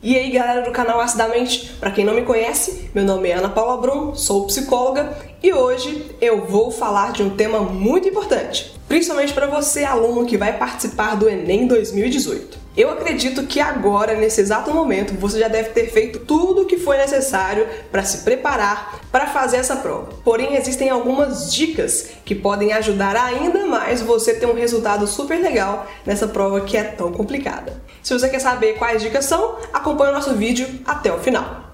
E aí galera do canal Acidamente, para quem não me conhece, meu nome é Ana Paula Brum, sou psicóloga e hoje eu vou falar de um tema muito importante, principalmente para você aluno que vai participar do Enem 2018. Eu acredito que agora, nesse exato momento, você já deve ter feito tudo o que foi necessário para se preparar para fazer essa prova. Porém, existem algumas dicas que podem ajudar ainda mais você ter um resultado super legal nessa prova que é tão complicada. Se você quer saber quais dicas são, acompanhe o nosso vídeo até o final.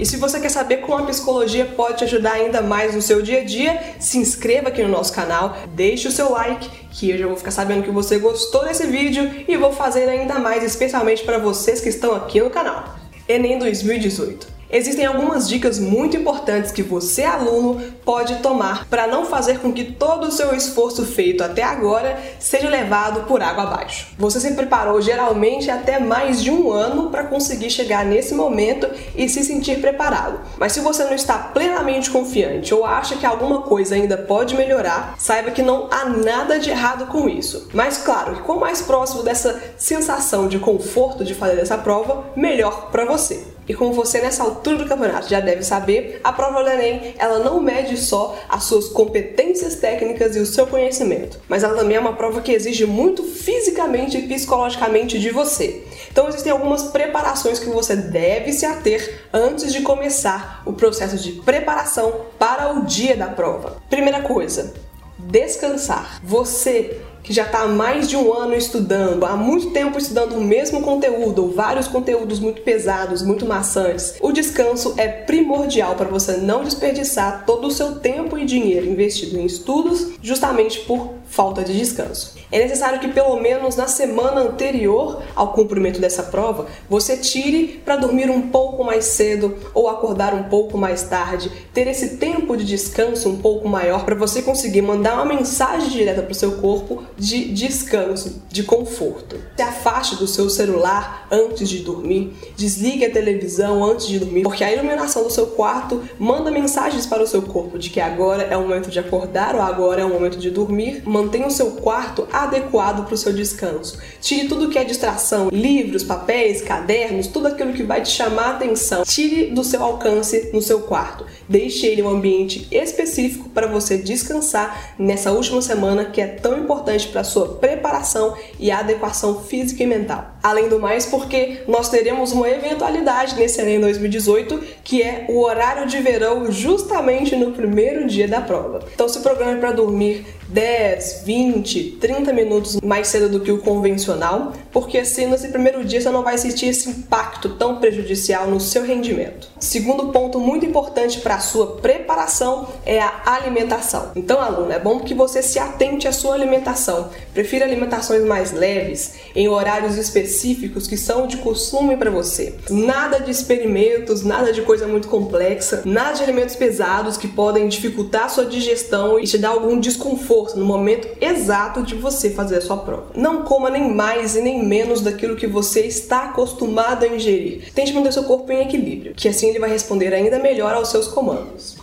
E se você quer saber como a psicologia pode te ajudar ainda mais no seu dia a dia, se inscreva aqui no nosso canal, deixe o seu like, que eu já vou ficar sabendo que você gostou desse vídeo e vou fazer ainda mais especialmente para vocês que estão aqui no canal. Enem 2018. Existem algumas dicas muito importantes que você, aluno, pode tomar para não fazer com que todo o seu esforço feito até agora seja levado por água abaixo. Você se preparou geralmente até mais de um ano para conseguir chegar nesse momento e se sentir preparado. Mas se você não está plenamente confiante ou acha que alguma coisa ainda pode melhorar, saiba que não há nada de errado com isso. Mas claro, quanto mais próximo dessa sensação de conforto de fazer essa prova, melhor para você. E como você nessa altura do campeonato já deve saber, a prova do Enem ela não mede só as suas competências técnicas e o seu conhecimento, mas ela também é uma prova que exige muito fisicamente e psicologicamente de você. Então existem algumas preparações que você deve se ater antes de começar o processo de preparação para o dia da prova. Primeira coisa, descansar. Você que já está há mais de um ano estudando, há muito tempo estudando o mesmo conteúdo ou vários conteúdos muito pesados, muito maçantes, o descanso é primordial para você não desperdiçar todo o seu tempo e dinheiro investido em estudos justamente por falta de descanso. É necessário que pelo menos na semana anterior ao cumprimento dessa prova, você tire para dormir um pouco mais cedo ou acordar um pouco mais tarde, ter esse tempo de descanso um pouco maior para você conseguir mandar uma mensagem direta para o seu corpo de descanso, de conforto. Se afaste do seu celular antes de dormir, desligue a televisão antes de dormir, porque a iluminação do seu quarto manda mensagens para o seu corpo de que agora é o momento de acordar ou agora é o momento de dormir. Mantenha o seu quarto adequado para o seu descanso. Tire tudo que é distração, livros, papéis, cadernos, tudo aquilo que vai te chamar a atenção. Tire do seu alcance no seu quarto. Deixe ele um ambiente específico para você descansar nessa última semana que é tão importante para a sua preparação e adequação física e mental. Além do mais, porque nós teremos uma eventualidade nesse Enem 2018, que é o horário de verão justamente no primeiro dia da prova. Então se programe para dormir 10, 20, 30 minutos mais cedo do que o convencional, porque assim nesse primeiro dia você não vai sentir esse impacto tão prejudicial no seu rendimento. Segundo ponto muito importante para sua preparação é a alimentação. Então, aluno, é bom que você se atente à sua alimentação. Prefira alimentações mais leves, em horários específicos que são de costume para você. Nada de experimentos, nada de coisa muito complexa, nada de alimentos pesados que podem dificultar a sua digestão e te dar algum desconforto no momento exato de você fazer a sua prova. Não coma nem mais e nem menos daquilo que você está acostumado a ingerir. Tente manter seu corpo em equilíbrio, que assim ele vai responder ainda melhor aos seus comandos.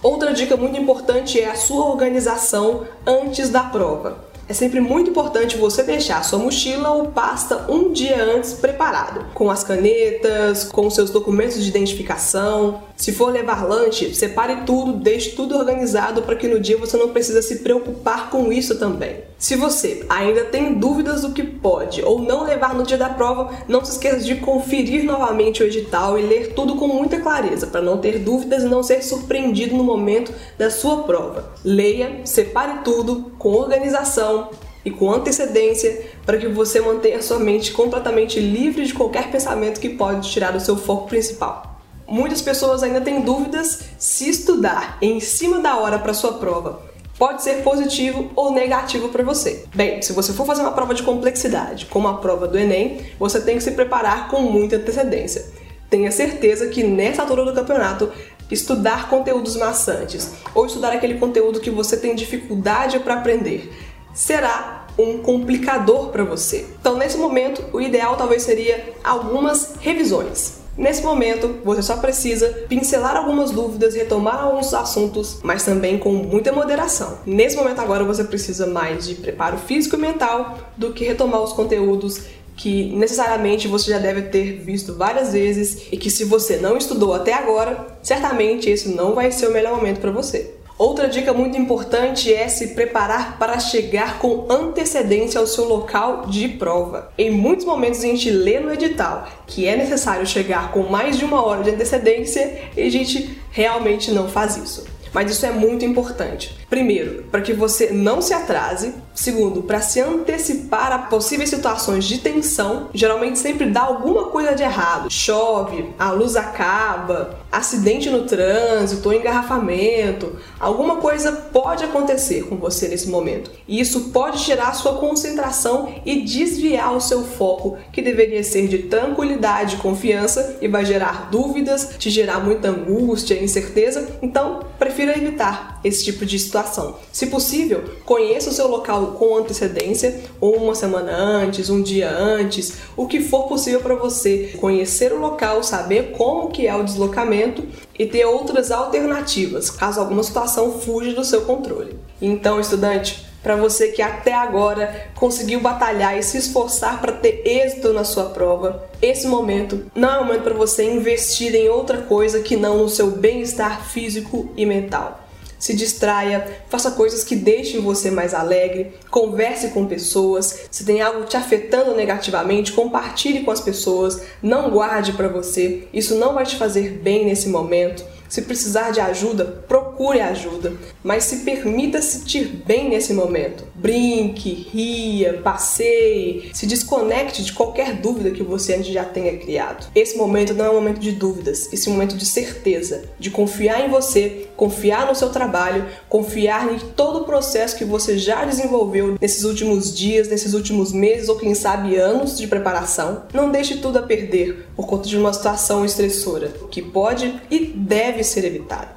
Outra dica muito importante é a sua organização antes da prova. É sempre muito importante você deixar sua mochila ou pasta um dia antes preparado, com as canetas, com seus documentos de identificação. Se for levar lanche, separe tudo, deixe tudo organizado para que no dia você não precisa se preocupar com isso também. Se você ainda tem dúvidas do que pode ou não levar no dia da prova, não se esqueça de conferir novamente o edital e ler tudo com muita clareza, para não ter dúvidas e não ser surpreendido no momento da sua prova. Leia, separe tudo com organização e com antecedência para que você mantenha sua mente completamente livre de qualquer pensamento que pode tirar o seu foco principal. Muitas pessoas ainda têm dúvidas se estudar em cima da hora para sua prova pode ser positivo ou negativo para você. Bem, se você for fazer uma prova de complexidade, como a prova do Enem, você tem que se preparar com muita antecedência. Tenha certeza que nessa altura do campeonato, estudar conteúdos maçantes ou estudar aquele conteúdo que você tem dificuldade para aprender será um complicador para você. Então, nesse momento, o ideal talvez seria algumas revisões. Nesse momento, você só precisa pincelar algumas dúvidas, retomar alguns assuntos, mas também com muita moderação. Nesse momento agora você precisa mais de preparo físico e mental do que retomar os conteúdos que necessariamente você já deve ter visto várias vezes e que se você não estudou até agora, certamente esse não vai ser o melhor momento para você. Outra dica muito importante é se preparar para chegar com antecedência ao seu local de prova. Em muitos momentos a gente lê no edital que é necessário chegar com mais de uma hora de antecedência e a gente realmente não faz isso. Mas isso é muito importante. Primeiro, para que você não se atrase. Segundo, para se antecipar a possíveis situações de tensão. Geralmente sempre dá alguma coisa de errado. Chove, a luz acaba, acidente no trânsito, engarrafamento. Alguma coisa pode acontecer com você nesse momento. E isso pode tirar sua concentração e desviar o seu foco, que deveria ser de tranquilidade e confiança, e vai gerar dúvidas, te gerar muita angústia e incerteza. Então, prefira evitar esse tipo de situação. Se possível, conheça o seu local com antecedência, uma semana antes, um dia antes, o que for possível para você conhecer o local, saber como que é o deslocamento e ter outras alternativas, caso alguma situação fuja do seu controle. Então, estudante, para você que até agora conseguiu batalhar e se esforçar para ter êxito na sua prova, esse momento não é o momento para você investir em outra coisa que não no seu bem-estar físico e mental se distraia, faça coisas que deixem você mais alegre, converse com pessoas. Se tem algo te afetando negativamente, compartilhe com as pessoas, não guarde para você. Isso não vai te fazer bem nesse momento. Se precisar de ajuda, procure ajuda, mas se permita sentir bem nesse momento. Brinque, ria, passeie, se desconecte de qualquer dúvida que você já tenha criado. Esse momento não é um momento de dúvidas, esse é um momento de certeza, de confiar em você, confiar no seu trabalho, confiar em todo o processo que você já desenvolveu nesses últimos dias, nesses últimos meses ou quem sabe anos de preparação. Não deixe tudo a perder por conta de uma situação estressora que pode e deve ser evitado.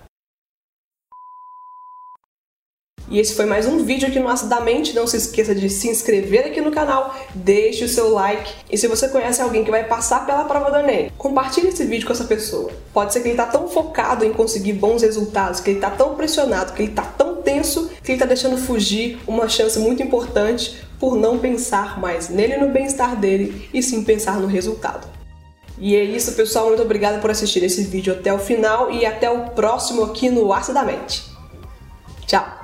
E esse foi mais um vídeo aqui no Acidamente. Não se esqueça de se inscrever aqui no canal, deixe o seu like. E se você conhece alguém que vai passar pela prova do Enem, compartilhe esse vídeo com essa pessoa. Pode ser que ele está tão focado em conseguir bons resultados, que ele está tão pressionado, que ele está tão tenso, que ele está deixando fugir uma chance muito importante por não pensar mais nele no bem-estar dele, e sim pensar no resultado. E é isso, pessoal. Muito obrigada por assistir esse vídeo até o final e até o próximo aqui no Acidamente. Tchau!